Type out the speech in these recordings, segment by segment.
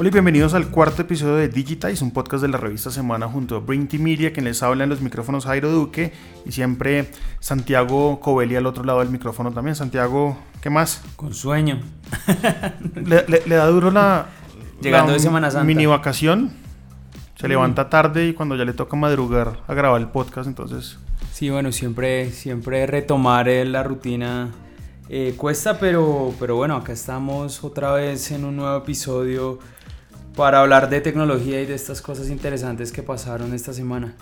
Hola y bienvenidos al cuarto episodio de Digitize, un podcast de la revista Semana junto a Brinty Media, quien les habla en los micrófonos Jairo Duque y siempre Santiago Covelli al otro lado del micrófono también. Santiago, ¿qué más? Con sueño. le, da duro la, Llegando de Semana Santa. mini vacación. Se mm. levanta tarde y cuando ya le toca madrugar a grabar el podcast, entonces... Sí, bueno, siempre, siempre retomar la rutina eh, cuesta, pero, pero bueno, acá estamos otra vez en un nuevo episodio para hablar de tecnología y de estas cosas interesantes que pasaron esta semana.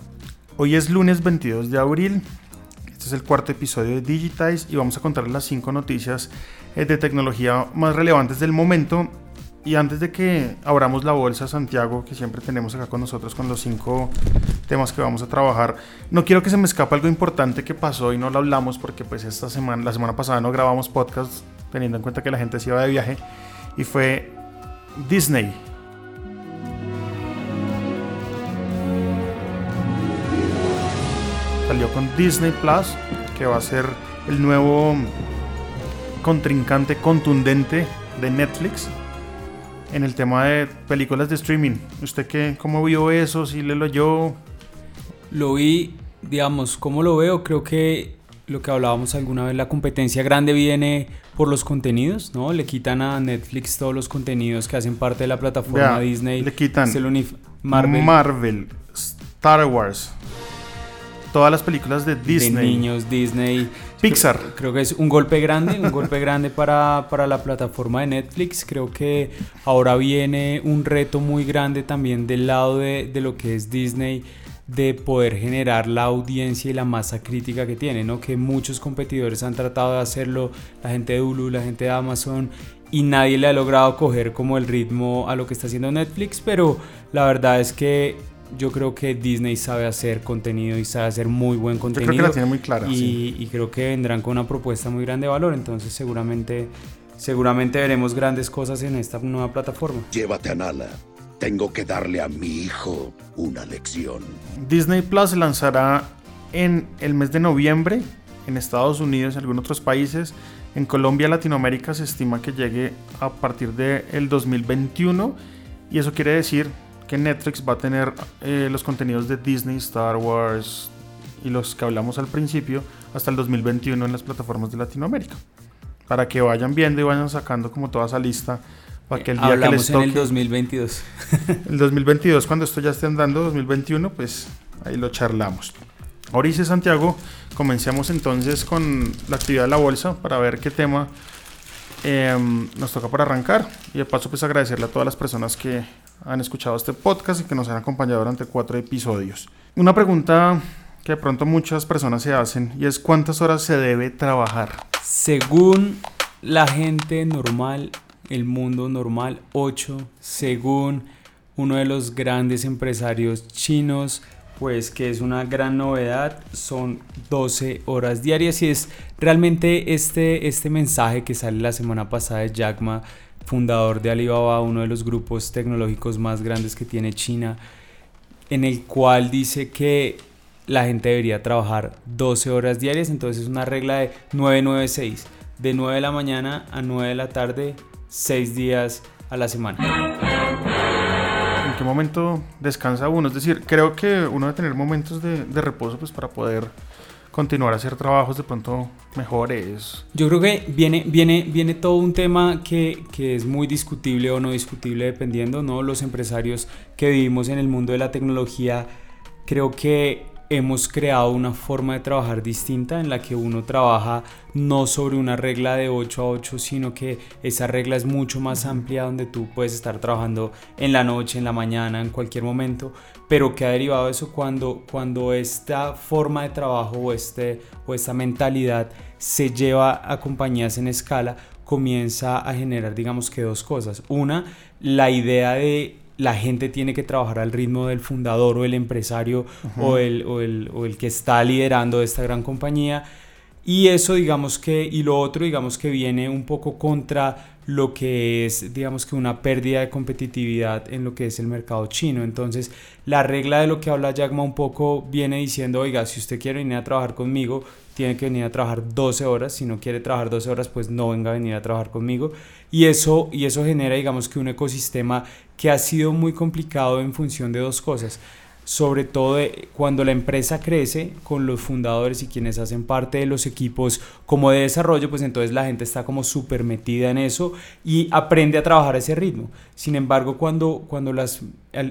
Hoy es lunes 22 de abril, este es el cuarto episodio de Digitize y vamos a contarles las cinco noticias eh, de tecnología más relevantes del momento. Y antes de que abramos la bolsa, Santiago, que siempre tenemos acá con nosotros con los cinco temas que vamos a trabajar, no quiero que se me escape algo importante que pasó y no lo hablamos porque pues esta semana, la semana pasada no grabamos podcast teniendo en cuenta que la gente se iba de viaje y fue Disney salió con Disney Plus, que va a ser el nuevo contrincante contundente de Netflix en el tema de películas de streaming. ¿Usted qué, cómo vio eso? ¿Si le lo yo? Lo vi, digamos, ¿cómo lo veo? Creo que lo que hablábamos alguna vez, la competencia grande viene por los contenidos, ¿no? Le quitan a Netflix todos los contenidos que hacen parte de la plataforma Disney. Le quitan Marvel. Marvel, Star Wars, todas las películas de Disney. De niños, Disney. Pixar. Creo, que es un golpe grande, un golpe grande para, para, la plataforma de Netflix. Creo que ahora viene un reto muy grande también del lado de, de lo que es Disney de poder generar la audiencia y la masa crítica que tiene, ¿no? Que muchos competidores han tratado de hacerlo, la gente de Hulu, la gente de Amazon, y nadie le ha logrado coger como el ritmo a lo que está haciendo Netflix, pero la verdad es que yo creo que Disney sabe hacer contenido y sabe hacer muy buen contenido. Yo creo que la tiene muy clara. Y, creo que vendrán con una propuesta muy grande de valor. Entonces seguramente, seguramente veremos grandes cosas en esta nueva plataforma. Llévate a Nala. Tengo que darle a mi hijo una lección. Disney Plus lanzará en el mes de noviembre en Estados Unidos y algunos otros países. En Colombia, Latinoamérica se estima que llegue a partir del el 2021 y eso quiere decir que Netflix va a tener eh, los contenidos de Disney, Star Wars y los que hablamos al principio hasta el 2021 en las plataformas de Latinoamérica. Para que vayan viendo y vayan sacando como toda esa lista para que el día que les toque. en el 2022. el 2022, cuando esto ya esté andando, 2021, pues ahí lo charlamos. Ahora dice Santiago, comencemos entonces con la actividad de la bolsa para ver qué tema em, nos toca para arrancar. Y de paso, pues agradecerle a todas las personas que han escuchado este podcast y que nos han acompañado durante cuatro episodios. Una pregunta que de pronto muchas personas se hacen y es cuántas horas se debe trabajar. Según la gente normal, el mundo normal, 8. Según uno de los grandes empresarios chinos, pues que es una gran novedad, son 12 horas diarias y es realmente este, este mensaje que sale la semana pasada de Jack Ma fundador de Alibaba, uno de los grupos tecnológicos más grandes que tiene China, en el cual dice que la gente debería trabajar 12 horas diarias, entonces es una regla de 996, de 9 de la mañana a 9 de la tarde, 6 días a la semana. ¿En qué momento descansa uno? Es decir, creo que uno debe tener momentos de, de reposo pues, para poder continuar a hacer trabajos de pronto mejores. Yo creo que viene, viene, viene todo un tema que, que, es muy discutible o no discutible dependiendo, ¿no? Los empresarios que vivimos en el mundo de la tecnología, creo que hemos creado una forma de trabajar distinta en la que uno trabaja no sobre una regla de 8 a 8, sino que esa regla es mucho más amplia donde tú puedes estar trabajando en la noche, en la mañana, en cualquier momento, pero que ha derivado eso cuando, cuando esta forma de trabajo o, este, o esta mentalidad se lleva a compañías en escala, comienza a generar digamos que dos cosas. Una, la idea de la gente tiene que trabajar al ritmo del fundador o el empresario o, el, o, el, o, el, que está liderando esta gran compañía. Y eso, digamos que, y lo otro, digamos que viene un poco contra lo que es, digamos que una pérdida de competitividad en lo que es el mercado chino. Entonces, la regla de lo que habla Jagma un poco viene diciendo, oiga, si usted quiere venir a trabajar conmigo, tiene que venir a trabajar 12 horas. Si no quiere trabajar 12 horas, pues no venga a venir a trabajar conmigo. Y eso, y eso genera, digamos que un ecosistema que ha sido muy complicado en función de dos cosas sobre todo cuando la empresa crece con los fundadores y quienes hacen parte de los equipos como de desarrollo, pues entonces la gente está como súper metida en eso y aprende a trabajar a ese ritmo. Sin embargo, cuando, cuando las,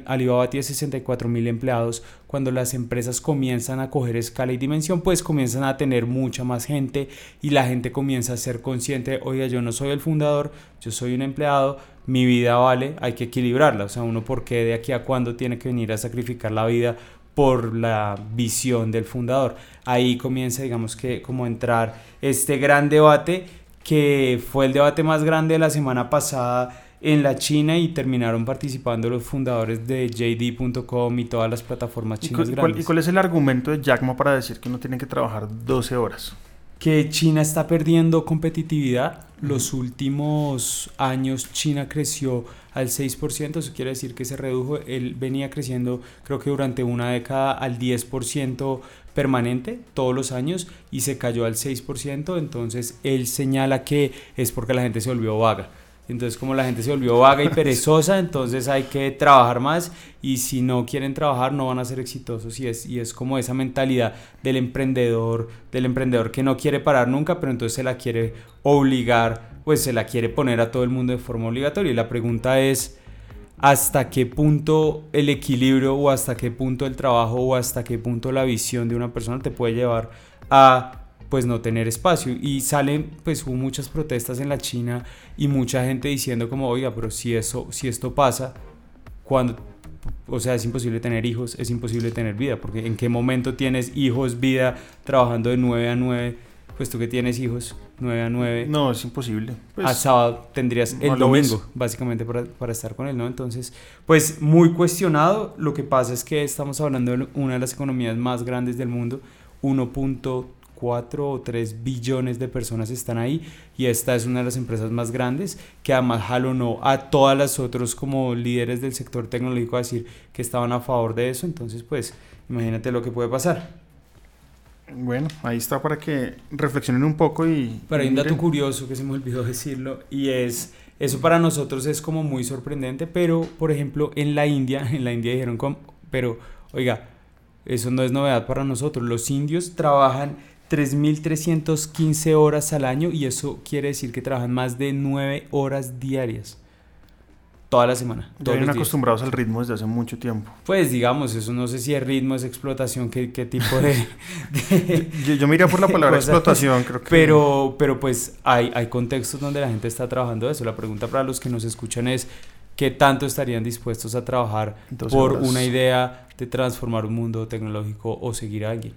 Alibaba tiene 64 mil empleados, cuando las empresas comienzan a coger escala y dimensión, pues comienzan a tener mucha más gente y la gente comienza a ser consciente, oye, yo no soy el fundador, yo soy un empleado, mi vida vale, hay que equilibrarla. O sea, uno por qué de aquí a cuándo tiene que venir a sacrificar la vida por la visión del fundador. Ahí comienza, digamos que, como entrar este gran debate que fue el debate más grande de la semana pasada en la China y terminaron participando los fundadores de JD.com y todas las plataformas chinas ¿Y cuál, ¿Y cuál es el argumento de Jack Ma para decir que no tienen que trabajar 12 horas? Que China está perdiendo competitividad. Los últimos años China creció al 6%, eso quiere decir que se redujo, él venía creciendo creo que durante una década al 10% permanente todos los años y se cayó al 6%, entonces él señala que es porque la gente se volvió vaga. Entonces como la gente se volvió vaga y perezosa, entonces hay que trabajar más y si no quieren trabajar no van a ser exitosos y es, y es como esa mentalidad del emprendedor, del emprendedor que no quiere parar nunca, pero entonces se la quiere obligar, pues se la quiere poner a todo el mundo de forma obligatoria. Y la pregunta es, ¿hasta qué punto el equilibrio o hasta qué punto el trabajo o hasta qué punto la visión de una persona te puede llevar a pues no tener espacio. Y salen pues hubo muchas protestas en la China y mucha gente diciendo como oiga pero si eso si esto pasa cuando o sea es imposible tener hijos es imposible tener vida porque en qué momento tienes hijos vida trabajando de 9 a 9 pues tú que tienes hijos 9 a 9 no es imposible. Pues, a sábado tendrías el domingo básicamente para, para estar con él no entonces pues muy cuestionado. Lo que pasa es que estamos hablando de una de las economías más grandes del mundo 1.3 4 o 3 billones de personas están ahí y esta es una de las empresas más grandes que además jalonó a todas las otros como líderes del sector tecnológico a decir que estaban a favor de eso, entonces pues imagínate lo que puede pasar. Bueno, ahí está para que reflexionen un poco y... Pero hay un dato curioso que se me olvidó decirlo y es, eso para nosotros es como muy sorprendente, pero por ejemplo en la India, en la India dijeron, pero oiga, eso no es novedad para nosotros, los indios trabajan 3.315 horas al año y eso quiere decir que trabajan más de 9 horas diarias. Toda la semana. Están acostumbrados al ritmo desde hace mucho tiempo. Pues digamos, eso no sé si es ritmo, es explotación, qué, qué tipo de... yo, yo, me iría por la palabra explotación, creo que... Pero, pero pues hay, hay contextos donde la gente está trabajando eso. La pregunta para los que nos escuchan es, ¿qué tanto estarían dispuestos a trabajar por una idea de transformar un mundo tecnológico o seguir a alguien?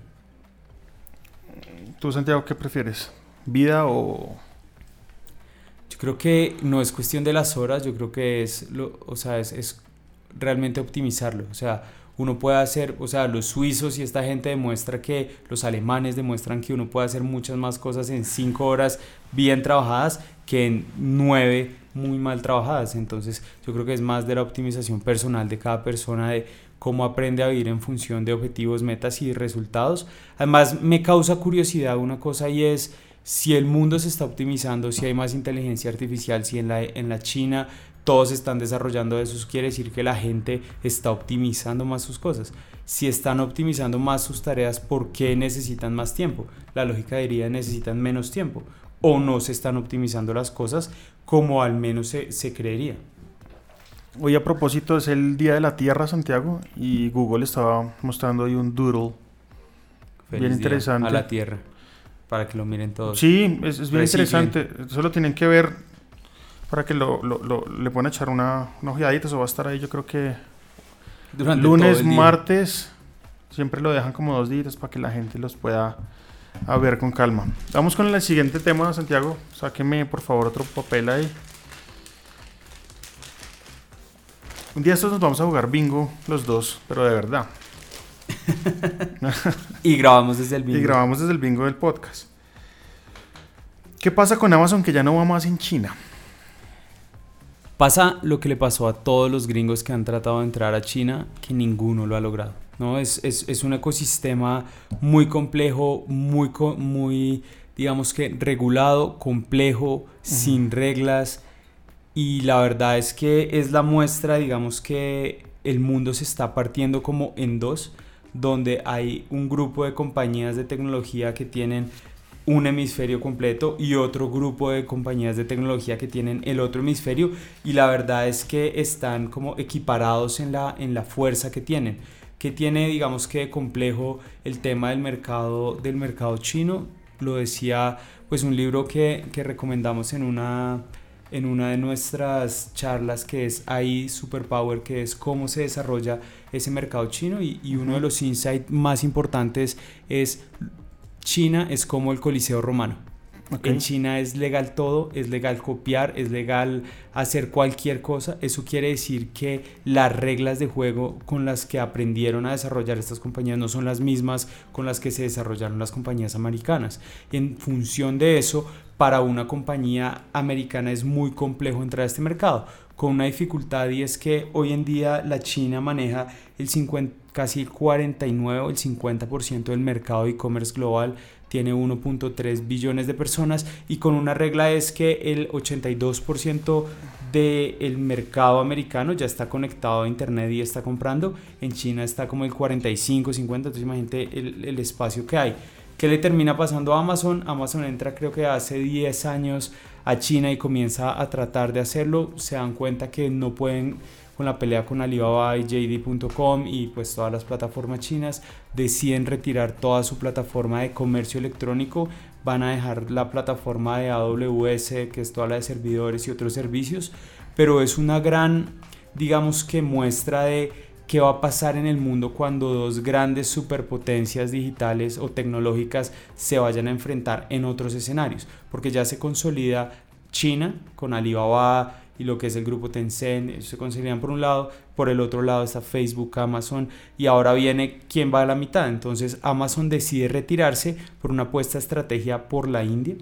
¿Tú, Santiago, qué prefieres? ¿Vida o...? Yo creo que no es cuestión de las horas, yo creo que es, lo, o sea, es, es realmente optimizarlo. O sea, uno puede hacer, o sea, los suizos y esta gente demuestra que, los alemanes demuestran que uno puede hacer muchas más cosas en cinco horas bien trabajadas que en nueve muy mal trabajadas. Entonces, yo creo que es más de la optimización personal de cada persona, de cómo aprende a vivir en función de objetivos, metas y resultados. Además, me causa curiosidad una cosa y es si el mundo se está optimizando, si hay más inteligencia artificial, si en la, en la China todos están desarrollando eso, quiere decir que la gente está optimizando más sus cosas. Si están optimizando más sus tareas, ¿por qué necesitan más tiempo? La lógica diría necesitan menos tiempo o no se están optimizando las cosas como al menos se, se creería. Hoy a propósito es el Día de la Tierra, Santiago, y Google estaba mostrando ahí un doodle bien interesante. A la Tierra, para que lo miren todos. Sí, es, bien interesante. Solo tienen que ver para que lo, lo, le puedan echar una, una ojeadita. Eso va a estar ahí, yo creo que Durante lunes, martes. Siempre lo dejan como dos días para que la gente los pueda a ver con calma. Vamos con el siguiente tema, Santiago. Sáqueme por favor otro papel ahí. Un día estos nos vamos a jugar bingo los dos, pero de verdad. y grabamos desde el bingo. Y grabamos desde el bingo del podcast. ¿Qué pasa con Amazon que ya no va más en China? Pasa lo que le pasó a todos los gringos que han tratado de entrar a China, que ninguno lo ha logrado. ¿no? Es, es, es un ecosistema muy complejo, muy, muy, digamos que regulado, complejo, sin reglas. Y la verdad es que es la muestra, digamos que el mundo se está partiendo como en dos, donde hay un grupo de compañías de tecnología que tienen un hemisferio completo y otro grupo de compañías de tecnología que tienen el otro hemisferio y la verdad es que están como equiparados en la, en la fuerza que tienen. que tiene digamos que complejo el tema del mercado, del mercado chino? Lo decía pues un libro que, que recomendamos en una, en una de nuestras charlas que es AI Superpower, que es cómo se desarrolla ese mercado chino y, y uno de los insights más importantes es China es como el Coliseo romano. En China es legal todo, es legal copiar, es legal hacer cualquier cosa. Eso quiere decir que las reglas de juego con las que aprendieron a desarrollar estas compañías no son las mismas con las que se desarrollaron las compañías americanas. En función de eso, para una compañía americana es muy complejo entrar a este mercado, con una dificultad y es que hoy en día la China maneja el 50 casi el 49 o el 50% del mercado de e-commerce global tiene 1.3 billones de personas y con una regla es que el 82% del mercado americano ya está conectado a internet y está comprando, en China está como el 45, 50, entonces imagínate el, el espacio que hay. ¿Qué le termina pasando a Amazon? Amazon entra creo que hace 10 años a China y comienza a tratar de hacerlo, se dan cuenta que no pueden con la pelea con Alibaba y JD.com y pues todas las plataformas chinas, deciden retirar toda su plataforma de comercio electrónico, van a dejar la plataforma de AWS, que es toda la de servidores y otros servicios, pero es una gran, digamos que muestra de qué va a pasar en el mundo cuando dos grandes superpotencias digitales o tecnológicas se vayan a enfrentar en otros escenarios, porque ya se consolida China con Alibaba y lo que es el grupo Tencent, se consolidan por un lado, por el otro lado está Facebook, Amazon y ahora viene quién va a la mitad. Entonces Amazon decide retirarse por una apuesta estrategia por la India.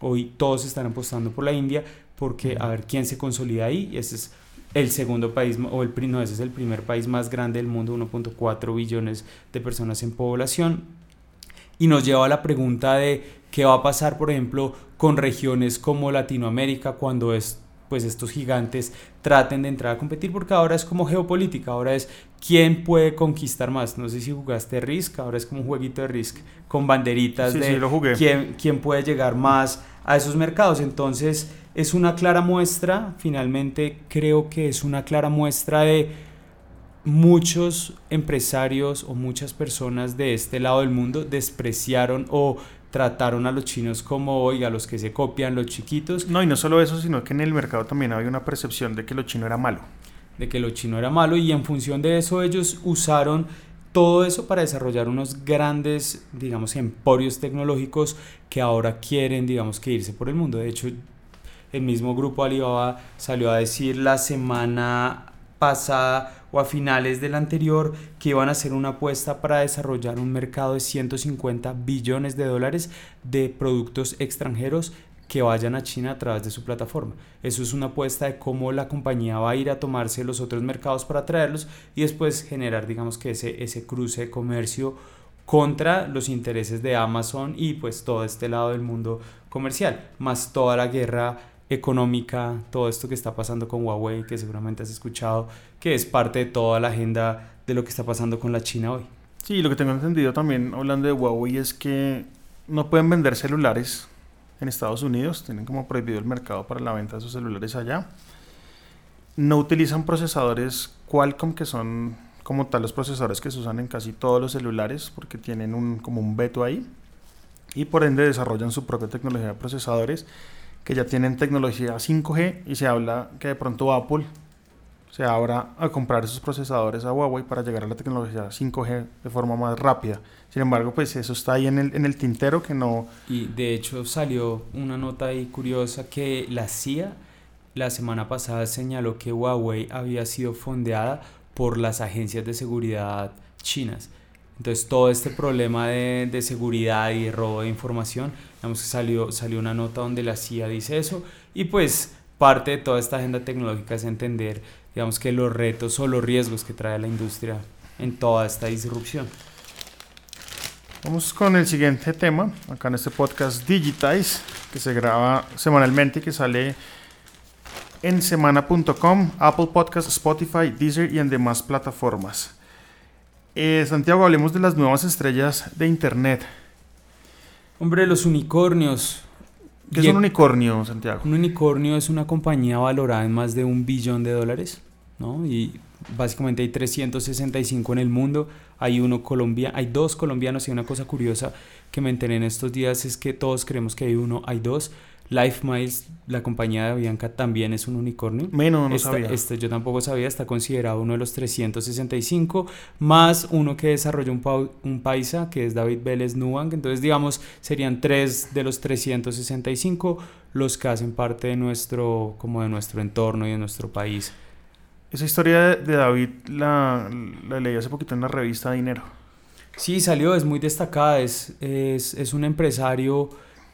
Hoy todos están apostando por la India porque a ver quién se consolida ahí. Y ese es el segundo país, o el, no, ese es el primer país más grande del mundo, 1.4 billones de personas en población. Y nos lleva a la pregunta de qué va a pasar, por ejemplo, con regiones como Latinoamérica cuando es pues estos gigantes traten de entrar a competir porque ahora es como geopolítica, ahora es quién puede conquistar más. No sé si jugaste Risk, ahora es como un jueguito de Risk con banderitas de Quién, quién puede llegar más a esos mercados. Entonces es una clara muestra, finalmente creo que es una clara muestra de muchos empresarios o muchas personas de este lado del mundo despreciaron o trataron a los chinos como, oiga, los que se copian, los chiquitos. No, y no solo eso, sino que en el mercado también había una percepción de que lo chino era malo. De que lo chino era malo y en función de eso ellos usaron todo eso para desarrollar unos grandes, digamos, emporios tecnológicos que ahora quieren, digamos, que irse por el mundo. De hecho, el mismo grupo Alibaba salió a decir la semana pasada o a finales del anterior que iban a hacer una apuesta para desarrollar un mercado de 150 billones de dólares de productos extranjeros que vayan a China a través de su plataforma. Eso es una apuesta de cómo la compañía va a ir a tomarse los otros mercados para traerlos y después generar, digamos que ese, ese cruce de comercio contra los intereses de Amazon y pues todo este lado del mundo comercial, más toda la guerra económica, todo esto que está pasando con Huawei, que seguramente has escuchado, que es parte de toda la agenda de lo que está pasando con la China hoy. Sí, lo que tengo entendido también hablando de Huawei es que no pueden vender celulares en Estados Unidos, tienen como prohibido el mercado para la venta de sus celulares allá. No utilizan procesadores Qualcomm, que son como tal los procesadores que se usan en casi todos los celulares, porque tienen un, como un veto ahí. Y por ende desarrollan su propia tecnología de procesadores que ya tienen tecnología 5G y se habla que de pronto Apple se abra a comprar esos procesadores a Huawei para llegar a la tecnología 5G de forma más rápida. Sin embargo, pues eso está ahí en el, en el tintero que no... Y de hecho salió una nota ahí curiosa que la CIA la semana pasada señaló que Huawei había sido fondeada por las agencias de seguridad chinas Entonces todo este problema de, de seguridad y de robo de información, digamos que salió, salió una nota donde la CIA dice eso y pues parte de toda esta agenda tecnológica es entender, digamos que los retos o los riesgos que trae la industria en toda esta disrupción. Vamos con el siguiente tema, acá en este podcast Digitize, que se graba semanalmente y que sale en semana.com, Apple Podcast, Spotify, Deezer y en demás plataformas. Eh, Santiago, hablemos de las nuevas estrellas de Internet. Hombre, los unicornios. ¿Qué es un unicornio, Santiago? Un unicornio es una compañía valorada en más de un billón de dólares, ¿no? Y básicamente hay 365 en el mundo, hay uno colombiano, hay dos colombianos y una cosa curiosa que me enteré en estos días es que todos creemos que hay uno, hay dos. Life Miles, la compañía de Bianca, también es un unicornio. Menos, no Esta- sabía. este yo tampoco sabía, está considerado uno de los 365, más uno que desarrolló un, pau- un paisa, que es David Vélez Nubank. Entonces, digamos, serían tres de los 365 los que hacen parte de nuestro, como de nuestro entorno y de nuestro país. Esa historia de, de David la, la leí hace poquito en la revista Dinero. Sí, salió, es muy destacada, es, es, es un empresario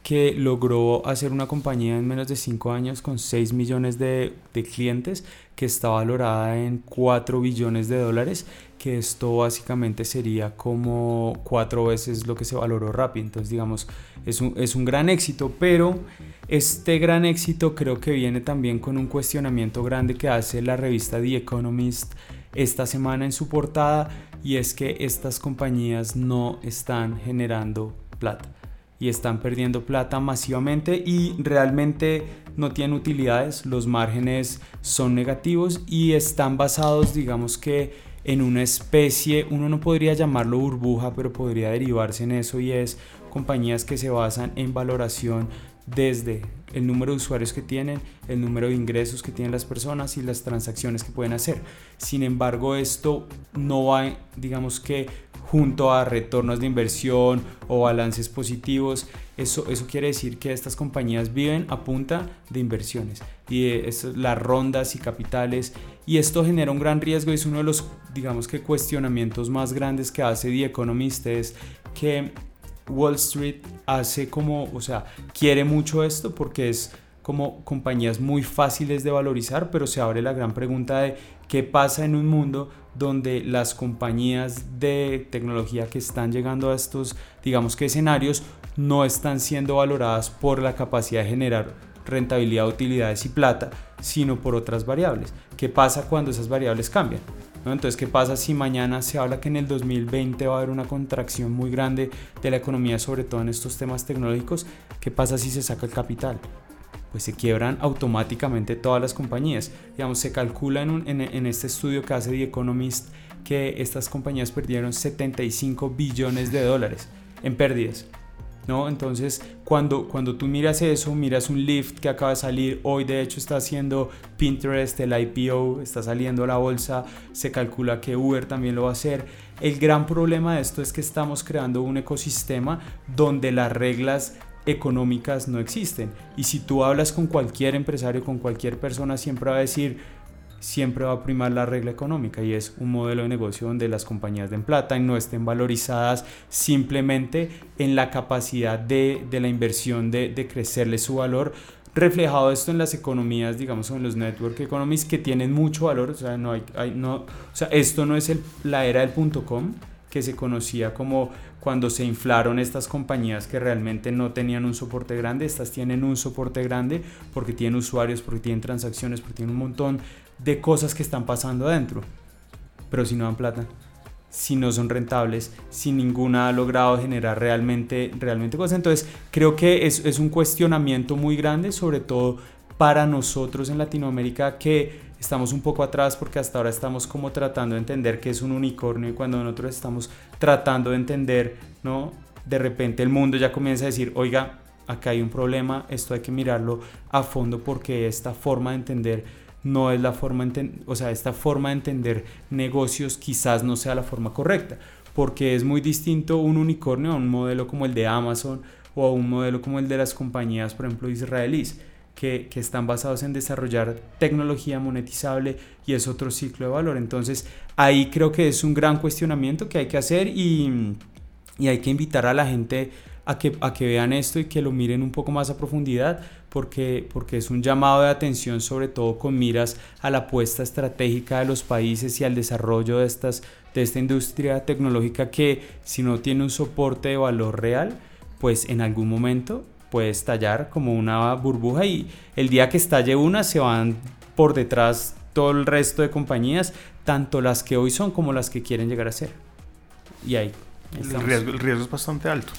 que logró hacer una compañía en menos de 5 años con 6 millones de, clientes, que está valorada en 4 billones de dólares, que esto básicamente sería como cuatro veces lo que se valoró Rappi. Entonces, digamos, es un, es un gran éxito, pero este gran éxito creo que viene también con un cuestionamiento grande que hace la revista The Economist esta semana en su portada y es que estas compañías no están generando plata y están perdiendo plata masivamente y realmente no tienen utilidades, los márgenes son negativos y están basados digamos que en una especie, uno no podría llamarlo burbuja, pero podría derivarse en eso y es compañías que se basan en valoración desde el número de usuarios que tienen, el número de ingresos que tienen las personas y las transacciones que pueden hacer. Sin embargo, esto no va, digamos que junto a retornos de inversión o balances positivos, eso, eso quiere decir que estas compañías viven a punta de inversiones y las rondas y capitales. Y esto genera un gran riesgo y es uno de los, digamos que cuestionamientos más grandes que hace The Economist es que Wall Street hace como, o sea, quiere mucho esto porque es como compañías muy fáciles de valorizar, pero se abre la gran pregunta de qué pasa en un mundo donde las compañías de tecnología que están llegando a estos, digamos que escenarios, no están siendo valoradas por la capacidad de generar rentabilidad, utilidades y plata, sino por otras variables. ¿Qué pasa cuando esas variables cambian? ¿no? Entonces, ¿qué pasa si mañana se habla que en el 2020 va a haber una contracción muy grande de la economía, sobre todo en estos temas tecnológicos? ¿Qué pasa si se saca el capital? Pues se quiebran automáticamente todas las compañías. Digamos, se calcula en, en- este estudio que hace The Economist que estas compañías perdieron 75 billones de dólares en pérdidas. ¿no? Entonces, cuando, cuando tú miras eso, miras un Lyft que acaba de salir, hoy de hecho está haciendo Pinterest, el IPO, está saliendo a la bolsa, se calcula que Uber también lo va a hacer. El gran problema de esto es que estamos creando un ecosistema donde las reglas económicas no existen. Y si tú hablas con cualquier empresario, con cualquier persona, siempre va a decir, siempre va a primar la regla económica. Y es un modelo de negocio donde las compañías den plata y no estén valorizadas simplemente en la capacidad de, de la inversión de, de crecerle su valor. Reflejado esto en las economías, digamos, en los network economies que tienen mucho valor, o sea, no hay, no, o sea, esto no es el- la era del punto com que se conocía como cuando se inflaron estas compañías que realmente no tenían un soporte grande, estas tienen un soporte grande porque tienen usuarios, porque tienen transacciones, porque tienen un montón de cosas que están pasando adentro. Pero si no dan plata, si no son rentables, si ninguna ha logrado generar realmente, realmente cosas. Entonces creo que es, es un cuestionamiento muy grande, sobre todo para nosotros en Latinoamérica que estamos un poco atrás porque hasta ahora estamos como tratando de entender qué es un unicornio y cuando nosotros estamos tratando de entender, ¿no? De repente el mundo ya comienza a decir, oiga, acá hay un problema, esto hay que mirarlo a fondo porque esta forma de entender no es la forma, o sea, esta forma de entender negocios quizás no sea la forma correcta, porque es muy distinto un unicornio a un modelo como el de Amazon o a un modelo como el de las compañías, por ejemplo, israelíes. Que, que, están basados en desarrollar tecnología monetizable y es otro ciclo de valor. Entonces ahí creo que es un gran cuestionamiento que hay que hacer y, y hay que invitar a la gente a que, a que vean esto y que lo miren un poco más a profundidad porque, porque es un llamado de atención sobre todo con miras a la apuesta estratégica de los países y al desarrollo de, estas, de esta industria tecnológica que si no tiene un soporte de valor real, pues en algún momento puede estallar como una burbuja y el día que estalle una se van por detrás todo el resto de compañías, tanto las que hoy son como las que quieren llegar a ser. Y ahí. El riesgo, el riesgo, es bastante alto.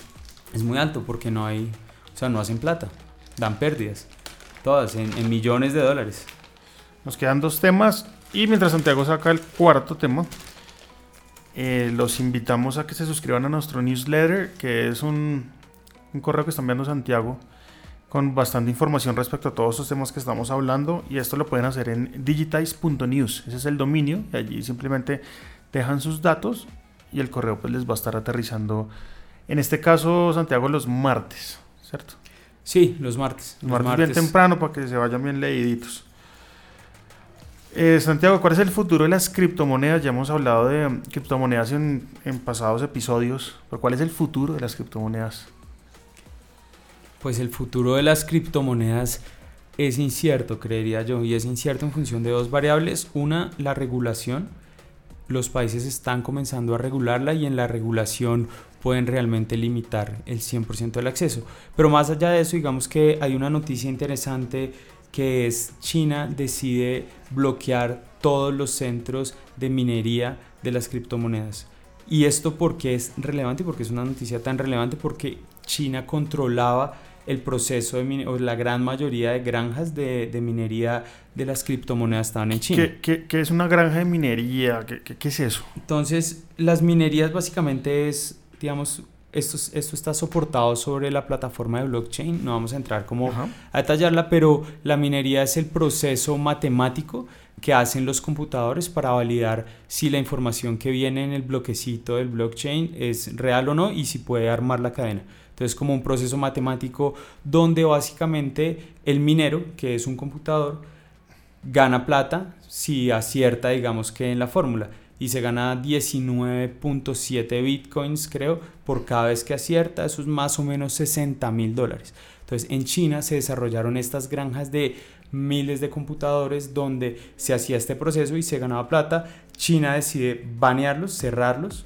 Es muy alto porque no hay, o sea, no hacen plata, dan pérdidas, todas en, millones de dólares. Nos quedan dos temas y mientras Santiago saca el cuarto tema, eh, los invitamos a que se suscriban a nuestro newsletter, que es un, un correo que está enviando Santiago con bastante información respecto a todos estos temas que estamos hablando y esto lo pueden hacer en digitize.news, ese es el dominio y allí simplemente dejan sus datos y el correo pues les va a estar aterrizando en este caso Santiago los martes, ¿cierto? Sí, los martes. Los, martes, bien temprano para que se vayan bien leíditos. Eh, Santiago, ¿cuál es el futuro de las criptomonedas? Ya hemos hablado de criptomonedas en, en pasados episodios, pero ¿cuál es el futuro de las criptomonedas? Pues el futuro de las criptomonedas es incierto, creería yo, y es incierto en función de dos variables. Una, la regulación. Los países están comenzando a regularla y en la regulación pueden realmente limitar el 100% del acceso. Pero más allá de eso, digamos que hay una noticia interesante que es China decide bloquear todos los centros de minería de las criptomonedas. Y esto porque es relevante, porque es una noticia tan relevante, porque China controlaba el proceso de o la gran mayoría de granjas de, de, minería de las criptomonedas estaban en China. ¿Qué, qué, es una granja de minería? ¿Qué, ¿Qué, es eso? Entonces, las minerías básicamente es, digamos, esto, esto está soportado sobre la plataforma de blockchain, no vamos a entrar como a detallarla, pero la minería es el proceso matemático que hacen los computadores para validar si la información que viene en el bloquecito del blockchain es real o no y si puede armar la cadena. Entonces, como un proceso matemático donde básicamente el minero, que es un computador, gana plata si acierta, digamos que en la fórmula. Y se gana 19.7 bitcoins, creo, por cada vez que acierta. Eso es más o menos 60 mil dólares. Entonces, en China se desarrollaron estas granjas de miles de computadores donde se hacía este proceso y se ganaba plata. China decide banearlos, cerrarlos,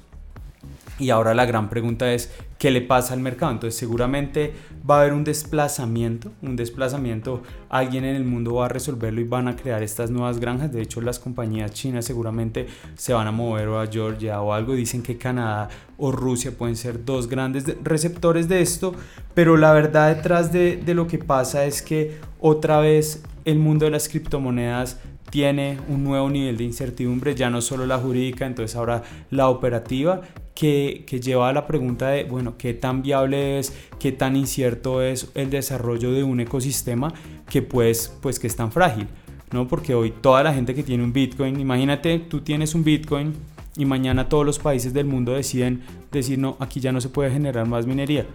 y ahora la gran pregunta es, ¿qué le pasa al mercado? Entonces seguramente va a haber un desplazamiento, un desplazamiento, alguien en el mundo va a resolverlo y van a crear estas nuevas granjas. De hecho, las compañías chinas seguramente se van a mover a Georgia o algo. Dicen que Canadá o Rusia pueden ser dos grandes receptores de esto, pero la verdad detrás de, de lo que pasa es que otra vez el mundo de las criptomonedas tiene un nuevo nivel de incertidumbre, ya no solo la jurídica, entonces ahora la operativa, que, que, lleva a la pregunta de, bueno, ¿qué tan viable es, qué tan incierto es el desarrollo de un ecosistema que pues, pues que es tan frágil? ¿no? Porque hoy toda la gente que tiene un Bitcoin, imagínate, tú tienes un Bitcoin y mañana todos los países del mundo deciden decir, no, aquí ya no se puede generar más minería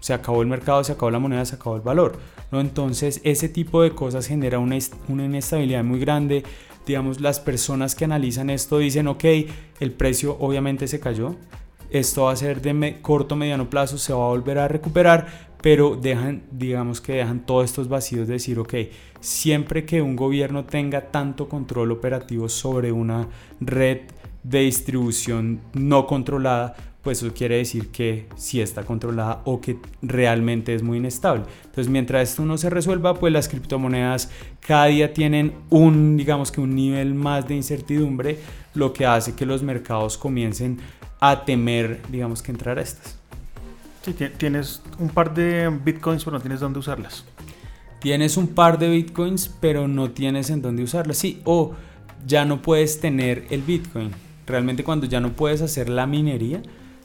se acabó el mercado, se acabó la moneda, se acabó el valor. ¿no? Entonces ese tipo de cosas genera una, una inestabilidad muy grande. Digamos, las personas que analizan esto dicen, ok, el precio obviamente se cayó, esto va a ser de corto, mediano plazo, se va a volver a recuperar, pero dejan, digamos que dejan todos estos vacíos de decir, ok, siempre que un gobierno tenga tanto control operativo sobre una red de distribución no controlada, pues eso quiere decir que sí está controlada o que realmente es muy inestable. Entonces, mientras esto no se resuelva, pues las criptomonedas cada día tienen un, digamos que un nivel más de incertidumbre, lo que hace que los mercados comiencen a temer, digamos que entrar a estas. Sí, tienes un par de bitcoins, pero no tienes dónde usarlas. Tienes un par de bitcoins, pero no tienes en dónde usarlas. Sí, o ya no puedes tener el bitcoin. Realmente cuando ya no puedes hacer la minería,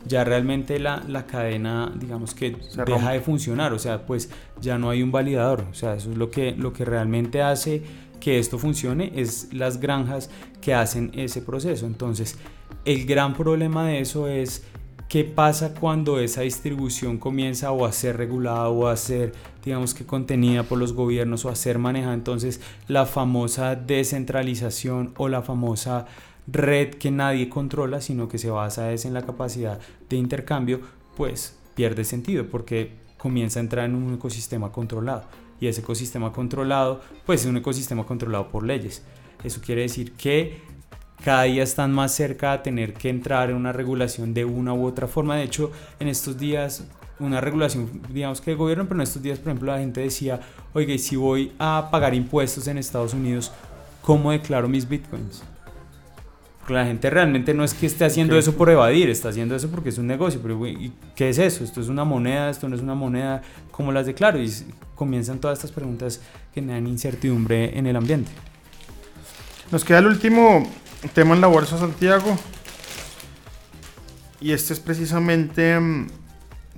ya realmente la, la cadena, digamos que deja de funcionar, o sea, pues ya no hay un validador, o sea, eso es lo que, lo que realmente hace que esto funcione, es las granjas que hacen ese proceso. Entonces, el gran problema de eso es ¿qué pasa cuando esa distribución comienza o a ser regulada o a ser, digamos que contenida por los gobiernos o a ser manejada? Entonces, la famosa descentralización o la famosa red que nadie controla, sino que se basa es en la capacidad de intercambio, pues pierde sentido porque comienza a entrar en un ecosistema controlado. Y ese ecosistema controlado, pues es un ecosistema controlado por leyes. Eso quiere decir que cada día están más cerca a tener que entrar en una regulación de una u otra forma. De hecho, en estos días, una regulación, digamos que de gobierno, pero en estos días, por ejemplo, la gente decía, oye, si voy a pagar impuestos en Estados Unidos, ¿cómo declaro mis bitcoins? Porque la gente realmente no es que esté haciendo eso por evadir, está haciendo eso porque es un negocio. Pero, ¿y ¿qué es eso? ¿Esto es una moneda? ¿Esto no es una moneda? ¿Cómo las declaro? Y comienzan todas estas preguntas que dan incertidumbre en el ambiente. Nos queda el último tema en la Bolsa Santiago. Y este es precisamente mm,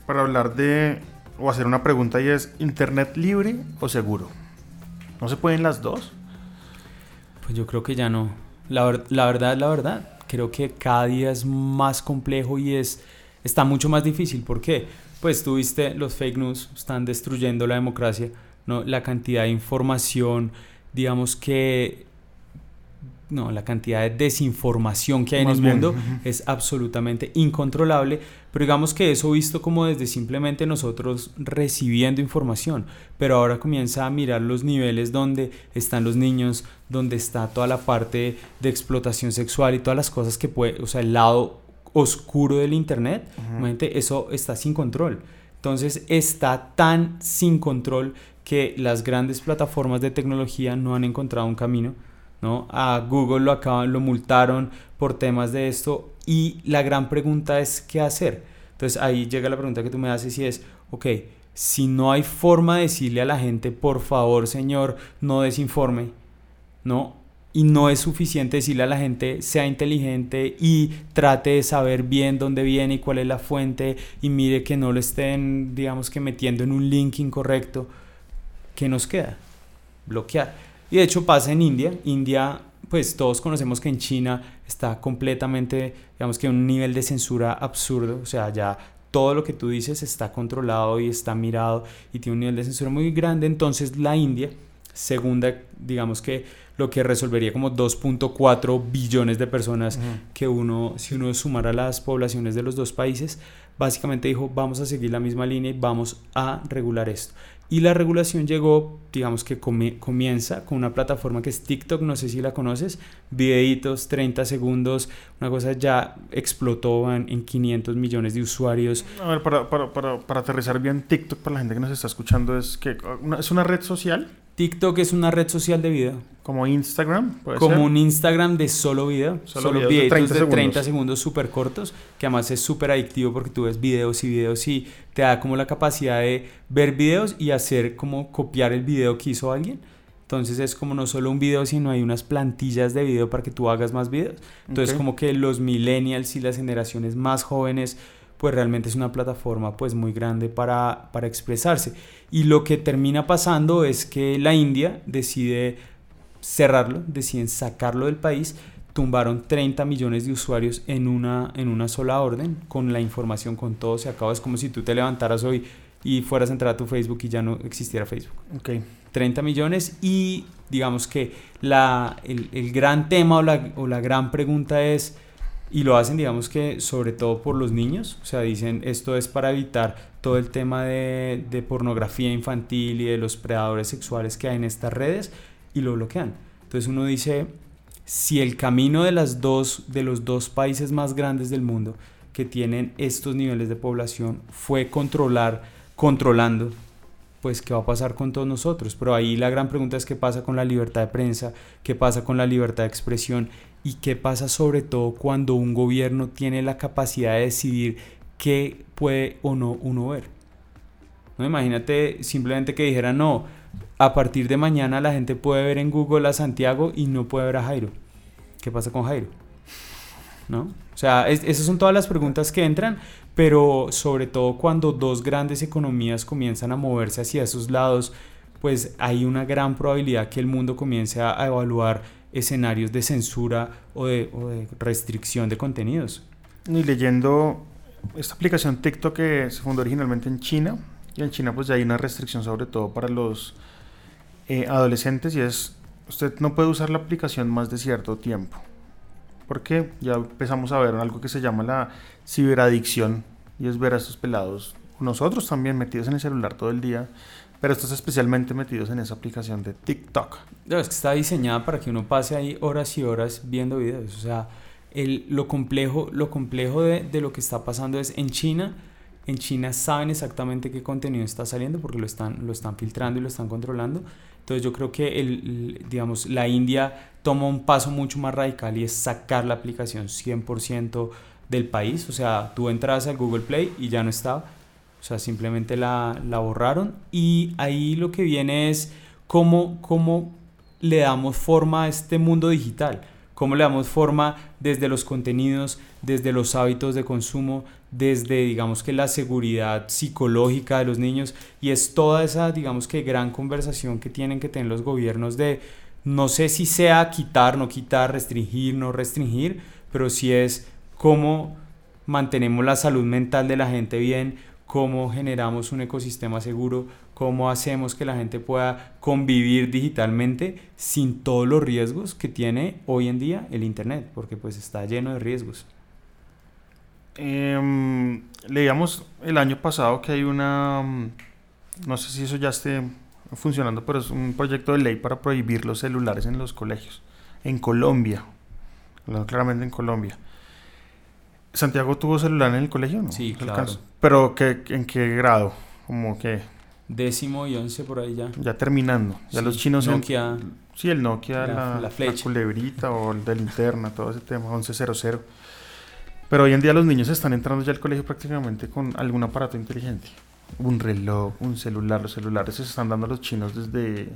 para hablar de, o hacer una pregunta y es, ¿Internet libre o seguro? ¿No se pueden las dos? Pues yo creo que ya no. La, la verdad, la verdad, creo que cada día es más complejo y es, está mucho más difícil. ¿Por qué? Pues tuviste los fake news, están destruyendo la democracia, ¿no? La cantidad de información, digamos que no, la cantidad de desinformación que hay en el mundo es absolutamente incontrolable, pero digamos que eso visto como desde simplemente nosotros recibiendo información, pero ahora comienza a mirar los niveles donde están los niños, donde está toda la parte de explotación sexual y todas las cosas que puede, o sea, el lado oscuro del internet, eso está sin control. Entonces está tan sin control que las grandes plataformas de tecnología no han encontrado un camino ¿no? A Google lo acaban, lo multaron por temas de esto y la gran pregunta es qué hacer. Entonces ahí llega la pregunta que tú me haces y es, ok, si no hay forma de decirle a la gente, por favor, señor, no desinforme, ¿no? Y no es suficiente decirle a la gente, sea inteligente y trate de saber bien dónde viene y cuál es la fuente y mire que no lo estén, digamos que metiendo en un link incorrecto. ¿Qué nos queda? Bloquear. Y de hecho pasa en India. India, pues todos conocemos que en China está completamente, digamos que un nivel de censura absurdo. O sea, ya todo lo que tú dices está controlado y está mirado y tiene un nivel de censura muy grande. Entonces la India, segunda, digamos que lo que resolvería como 2.4 billones de personas que uno, si uno sumara las poblaciones de los dos países, básicamente dijo, vamos a seguir la misma línea y vamos a regular esto. Y la regulación llegó, digamos que comienza con una plataforma que es TikTok, no sé si la conoces, videitos, 30 segundos, una cosa ya explotó en, 500 millones de usuarios. A ver, para, para, para, para, aterrizar bien TikTok, para la gente que nos está escuchando, es que es una red social. TikTok es una red social de video. Como Instagram, Como un Instagram de solo video. Solo, videos de 30 segundos, súper cortos, que además es súper adictivo porque tú ves videos y videos y te da como la capacidad de ver videos y hacer como copiar el video que hizo alguien. Entonces es como no solo un video, sino hay unas plantillas de video para que tú hagas más videos. Entonces como que los millennials y las generaciones más jóvenes pues realmente es una plataforma pues muy grande para, para expresarse. Y lo que termina pasando es que la India decide cerrarlo, deciden sacarlo del país, tumbaron 30 millones de usuarios en una, en una sola orden, con la información, con todo se acaba. Es como si tú te levantaras hoy y fueras a entrar a tu Facebook y ya no existiera Facebook. Okay. 30 millones y digamos que la, el, el gran tema o la, o la gran pregunta es y lo hacen, digamos que sobre todo por los niños, o sea, dicen esto es para evitar todo el tema de, de, pornografía infantil y de los predadores sexuales que hay en estas redes y lo bloquean. Entonces uno dice, si el camino de, las dos, de los dos países más grandes del mundo que tienen estos niveles de población fue controlar, controlando, pues qué va a pasar con todos nosotros. Pero ahí la gran pregunta es qué pasa con la libertad de prensa, qué pasa con la libertad de expresión y qué pasa sobre todo cuando un gobierno tiene la capacidad de decidir qué puede o no uno ver. No imagínate simplemente que dijera no, a partir de mañana la gente puede ver en Google a Santiago y no puede ver a Jairo. ¿Qué pasa con Jairo? ¿No? O sea, esas son todas las preguntas que entran, pero sobre todo cuando dos grandes economías comienzan a moverse hacia esos lados, pues hay una gran probabilidad que el mundo comience a evaluar escenarios de censura o de, restricción de contenidos. Y leyendo esta aplicación TikTok que se fundó originalmente en China y en China pues ya hay una restricción sobre todo para los eh, adolescentes y es usted no puede usar la aplicación más de cierto tiempo porque ya empezamos a ver algo que se llama la ciberadicción y es ver a estos pelados nosotros también metidos en el celular todo el día pero estos especialmente metidos en esa aplicación de TikTok. No, es que está diseñada para que uno pase ahí horas y horas viendo videos. O sea, el, lo complejo, lo complejo de, de, lo que está pasando es en China. En China saben exactamente qué contenido está saliendo porque lo están, lo están filtrando y lo están controlando. Entonces yo creo que el, digamos, la India toma un paso mucho más radical y es sacar la aplicación 100% del país. O sea, tú entras al Google Play y ya no está. Sea, simplemente la, la borraron. Y ahí lo que viene es cómo, cómo le damos forma a este mundo digital cómo le damos forma desde los contenidos, desde los hábitos de consumo, desde digamos que la seguridad psicológica de los niños y es toda esa digamos que gran conversación que tienen que tener los gobiernos de no sé si sea quitar, no quitar, restringir, no restringir, pero si es cómo mantenemos la salud mental de la gente bien, cómo generamos un ecosistema seguro, cómo hacemos que la gente pueda convivir digitalmente sin todos los riesgos que tiene hoy en día el Internet, porque pues está lleno de riesgos. Eh, leíamos el año pasado que hay una, no sé si eso ya esté funcionando, pero es un proyecto de ley para prohibir los celulares en los colegios, en Colombia, claramente en Colombia. ¿Santiago tuvo celular en el colegio? ¿no? Sí, claro. ¿Pero qué, en qué grado? Como que... Décimo y once por ahí ya. Ya terminando. Ya Sí, los chinos... Nokia. En, sí, el Nokia, La- la, la la flecha. culebrita o el de linterna, todo ese tema, 1100. Pero hoy en día los niños están entrando ya al colegio prácticamente con algún aparato inteligente. Un reloj, un celular. Los celulares se están dando a los chinos desde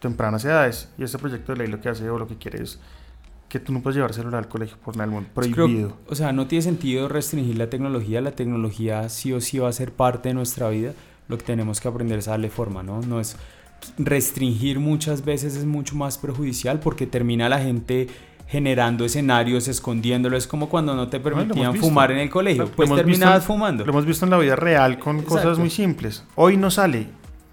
tempranas edades. Y este proyecto de ley lo que hace o lo que quiere es que tú no puedes llevar celular al colegio por nada del mundo. Creo- Prohibido. o sea, no tiene sentido restringir la tecnología. La tecnología sí o sí va a ser parte de nuestra vida. Lo que tenemos que aprender es darle forma, ¿no? No es restringir muchas veces es mucho más perjudicial porque termina la gente generando escenarios, escondiéndolo. Es como cuando no te permitían fumar en el colegio. Lo- pues terminabas en- fumando. Lo hemos visto en la vida real con cosas Exacto. muy simples. Hoy no sale.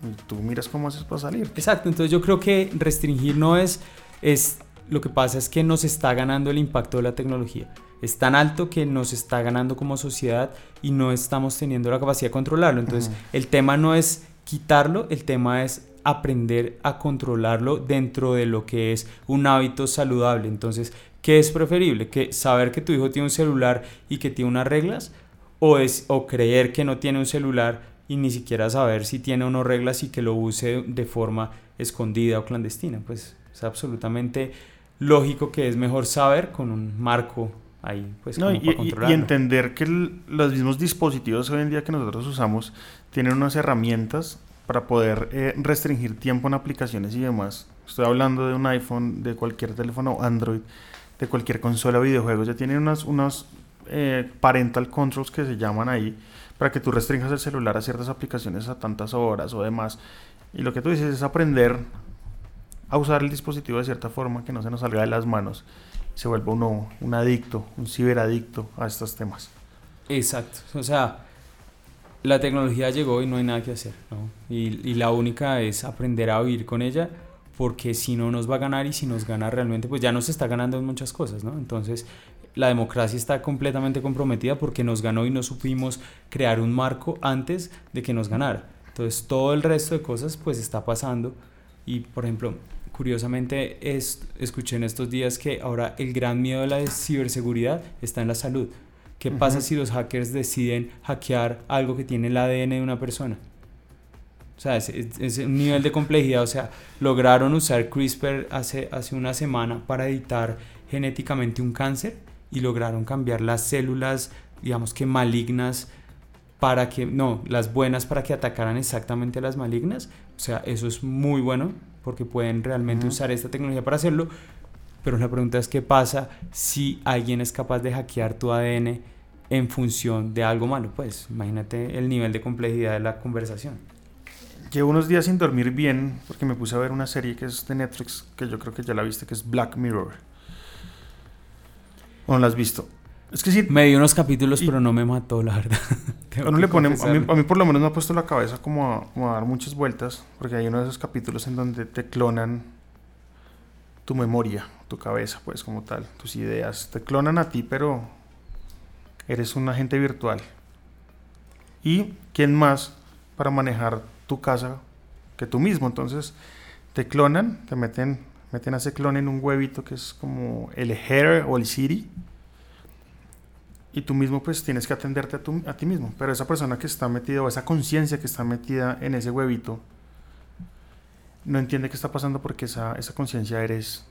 Y tú miras cómo haces para salir. Exacto, entonces yo creo que restringir no es, es, lo que pasa es que nos está ganando el impacto de la tecnología. Es tan alto que nos está ganando como sociedad y no estamos teniendo la capacidad de controlarlo. Entonces el tema no es quitarlo, el tema es aprender a controlarlo dentro de lo que es un hábito saludable. Entonces, ¿qué es preferible? ¿Que saber que tu hijo tiene un celular y que tiene unas reglas? ¿O, es, o creer que no tiene un celular y ni siquiera saber si tiene o no reglas y que lo use de forma escondida o clandestina? Pues es absolutamente lógico que es mejor saber con un marco ahí, pues No, como y, para y- controlarlo. y entender que el- los mismos dispositivos hoy en día que nosotros usamos tienen unas herramientas para poder eh, restringir tiempo en aplicaciones y demás. Estoy hablando de un iPhone, de cualquier teléfono Android, de cualquier consola de videojuegos. Ya tienen unas, unos eh, parental controls que se llaman ahí para que tú restringas el celular a ciertas aplicaciones a tantas horas o demás. Y lo que tú dices es aprender a usar el dispositivo de cierta forma que no se nos salga de las manos se vuelva uno un adicto, un ciberadicto a estos temas. Exacto. O sea, la tecnología llegó y no hay nada que hacer, ¿no? Y, y la única es aprender a vivir con ella, porque si no nos va a ganar y si nos gana realmente, pues ya nos está ganando en muchas cosas, ¿no? Entonces, la democracia está completamente comprometida porque nos ganó y no supimos crear un marco antes de que nos ganara. Entonces, todo el resto de cosas, pues está pasando. Y, por ejemplo, curiosamente, es, escuché en estos días que ahora el gran miedo de la ciberseguridad está en la salud. ¿Qué pasa si los hackers deciden hackear algo que tiene el ADN de una persona? O sea, es, es- es un nivel de complejidad. O sea, lograron usar CRISPR hace, hace una semana para editar genéticamente un cáncer y lograron cambiar las células, digamos que malignas, para que, no, las buenas para que atacaran exactamente a las malignas. O sea, eso es muy bueno porque pueden realmente usar esta tecnología para hacerlo. Pero la pregunta es qué pasa si alguien es capaz de hackear tu ADN en función de algo malo. Pues imagínate el nivel de complejidad de la conversación. Llevo unos días sin dormir bien porque me puse a ver una serie que es de Netflix, que yo creo que ya la viste, que es Black Mirror. ¿O no la has visto? Es que sí. Me dio unos capítulos, pero no me mató, la verdad. Uno le pone, a, mí, a mí por lo menos me ha puesto la cabeza como a, como a dar muchas vueltas, porque hay uno de esos capítulos en donde te clonan tu memoria, tu cabeza, pues como tal, tus ideas. Te clonan a ti, pero eres un agente virtual. ¿Y quién más para manejar tu casa que tú mismo? Entonces te clonan, te meten, meten a ese clon en un huevito que es como el hair o el Siri. Y tú mismo pues tienes que atenderte a, a ti mismo. Pero esa persona que está metida o esa conciencia que está metida en ese huevito no entiende qué está pasando porque esa, esa conciencia eres,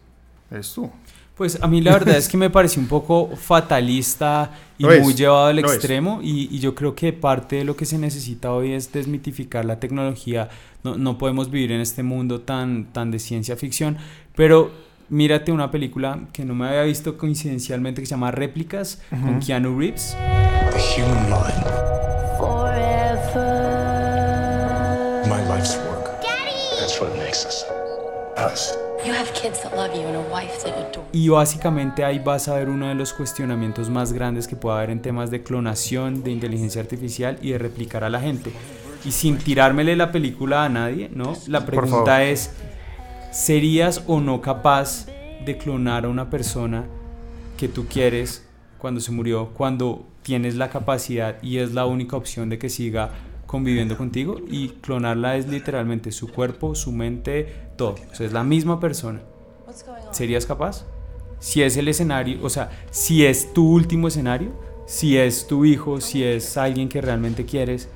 eres tú. Pues a mí la verdad es que me pareció un poco fatalista y muy llevado al extremo y, y, yo creo que parte de lo que se necesita hoy es desmitificar la tecnología. No, no, podemos vivir en este mundo tan, tan de ciencia ficción, pero mírate una película que no me había visto coincidencialmente que se llama Réplicas uh -huh. con Keanu Reeves. The human mind. Forever. My life's work. Daddy. That's what makes us. Us. Y básicamente ahí vas a ver uno de los cuestionamientos más grandes que puede haber en temas de clonación, de inteligencia artificial y de replicar a la gente. Y sin tirármele la película a nadie, ¿no? La pregunta es, ¿serías o no capaz de clonar a una persona que tú quieres cuando se murió, cuando tienes la capacidad y es la única opción de que siga conviviendo contigo y clonarla es literalmente su cuerpo, su mente, todo. O sea, es la misma persona. ¿Serías capaz? Si es el escenario, o sea, si es tu último escenario, si es tu hijo, si es alguien que realmente quieres,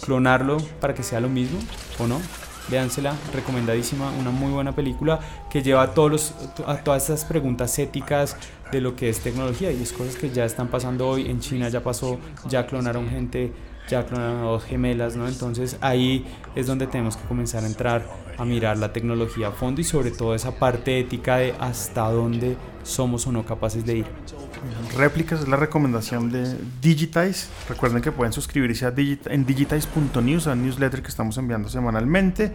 clonarlo para que sea lo mismo o no. Véansela, recomendadísima, una muy buena película que lleva a, todos los, a todas estas preguntas éticas de lo que es tecnología y es cosas que ya están pasando hoy. En China ya pasó, ya clonaron gente ya clonaron a dos gemelas, ¿no? Entonces ahí es donde tenemos que comenzar a entrar a mirar la tecnología a fondo y sobre todo esa parte ética de hasta dónde somos o no capaces de ir. Réplicas es la recomendación de Digitize. Recuerden que pueden suscribirse a Digit en digitize.news, a newsletter que estamos enviando semanalmente.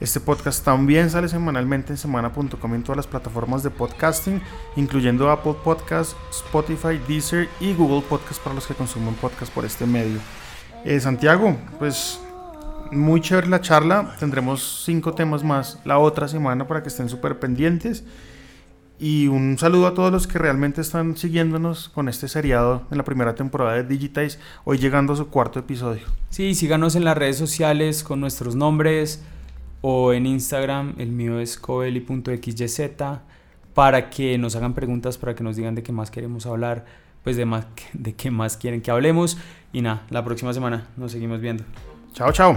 Este podcast también sale semanalmente en semana.com en todas las plataformas de podcasting, incluyendo Apple Podcasts, Spotify, Deezer y Google Podcasts para los que consumen podcast por este medio. Eh, Santiago, pues muy chévere la charla. Tendremos cinco temas más la otra semana para que estén súper pendientes. Y un saludo a todos los que realmente están siguiéndonos con este seriado en la primera temporada de Digitize, hoy llegando a su cuarto episodio. Sí, síganos en las redes sociales con nuestros nombres o en Instagram, el mío es coeli.xyz, para que nos hagan preguntas, para que nos digan de qué más queremos hablar pues de, más, de qué más quieren que hablemos. Y nada, la próxima semana nos seguimos viendo. Chao, chao.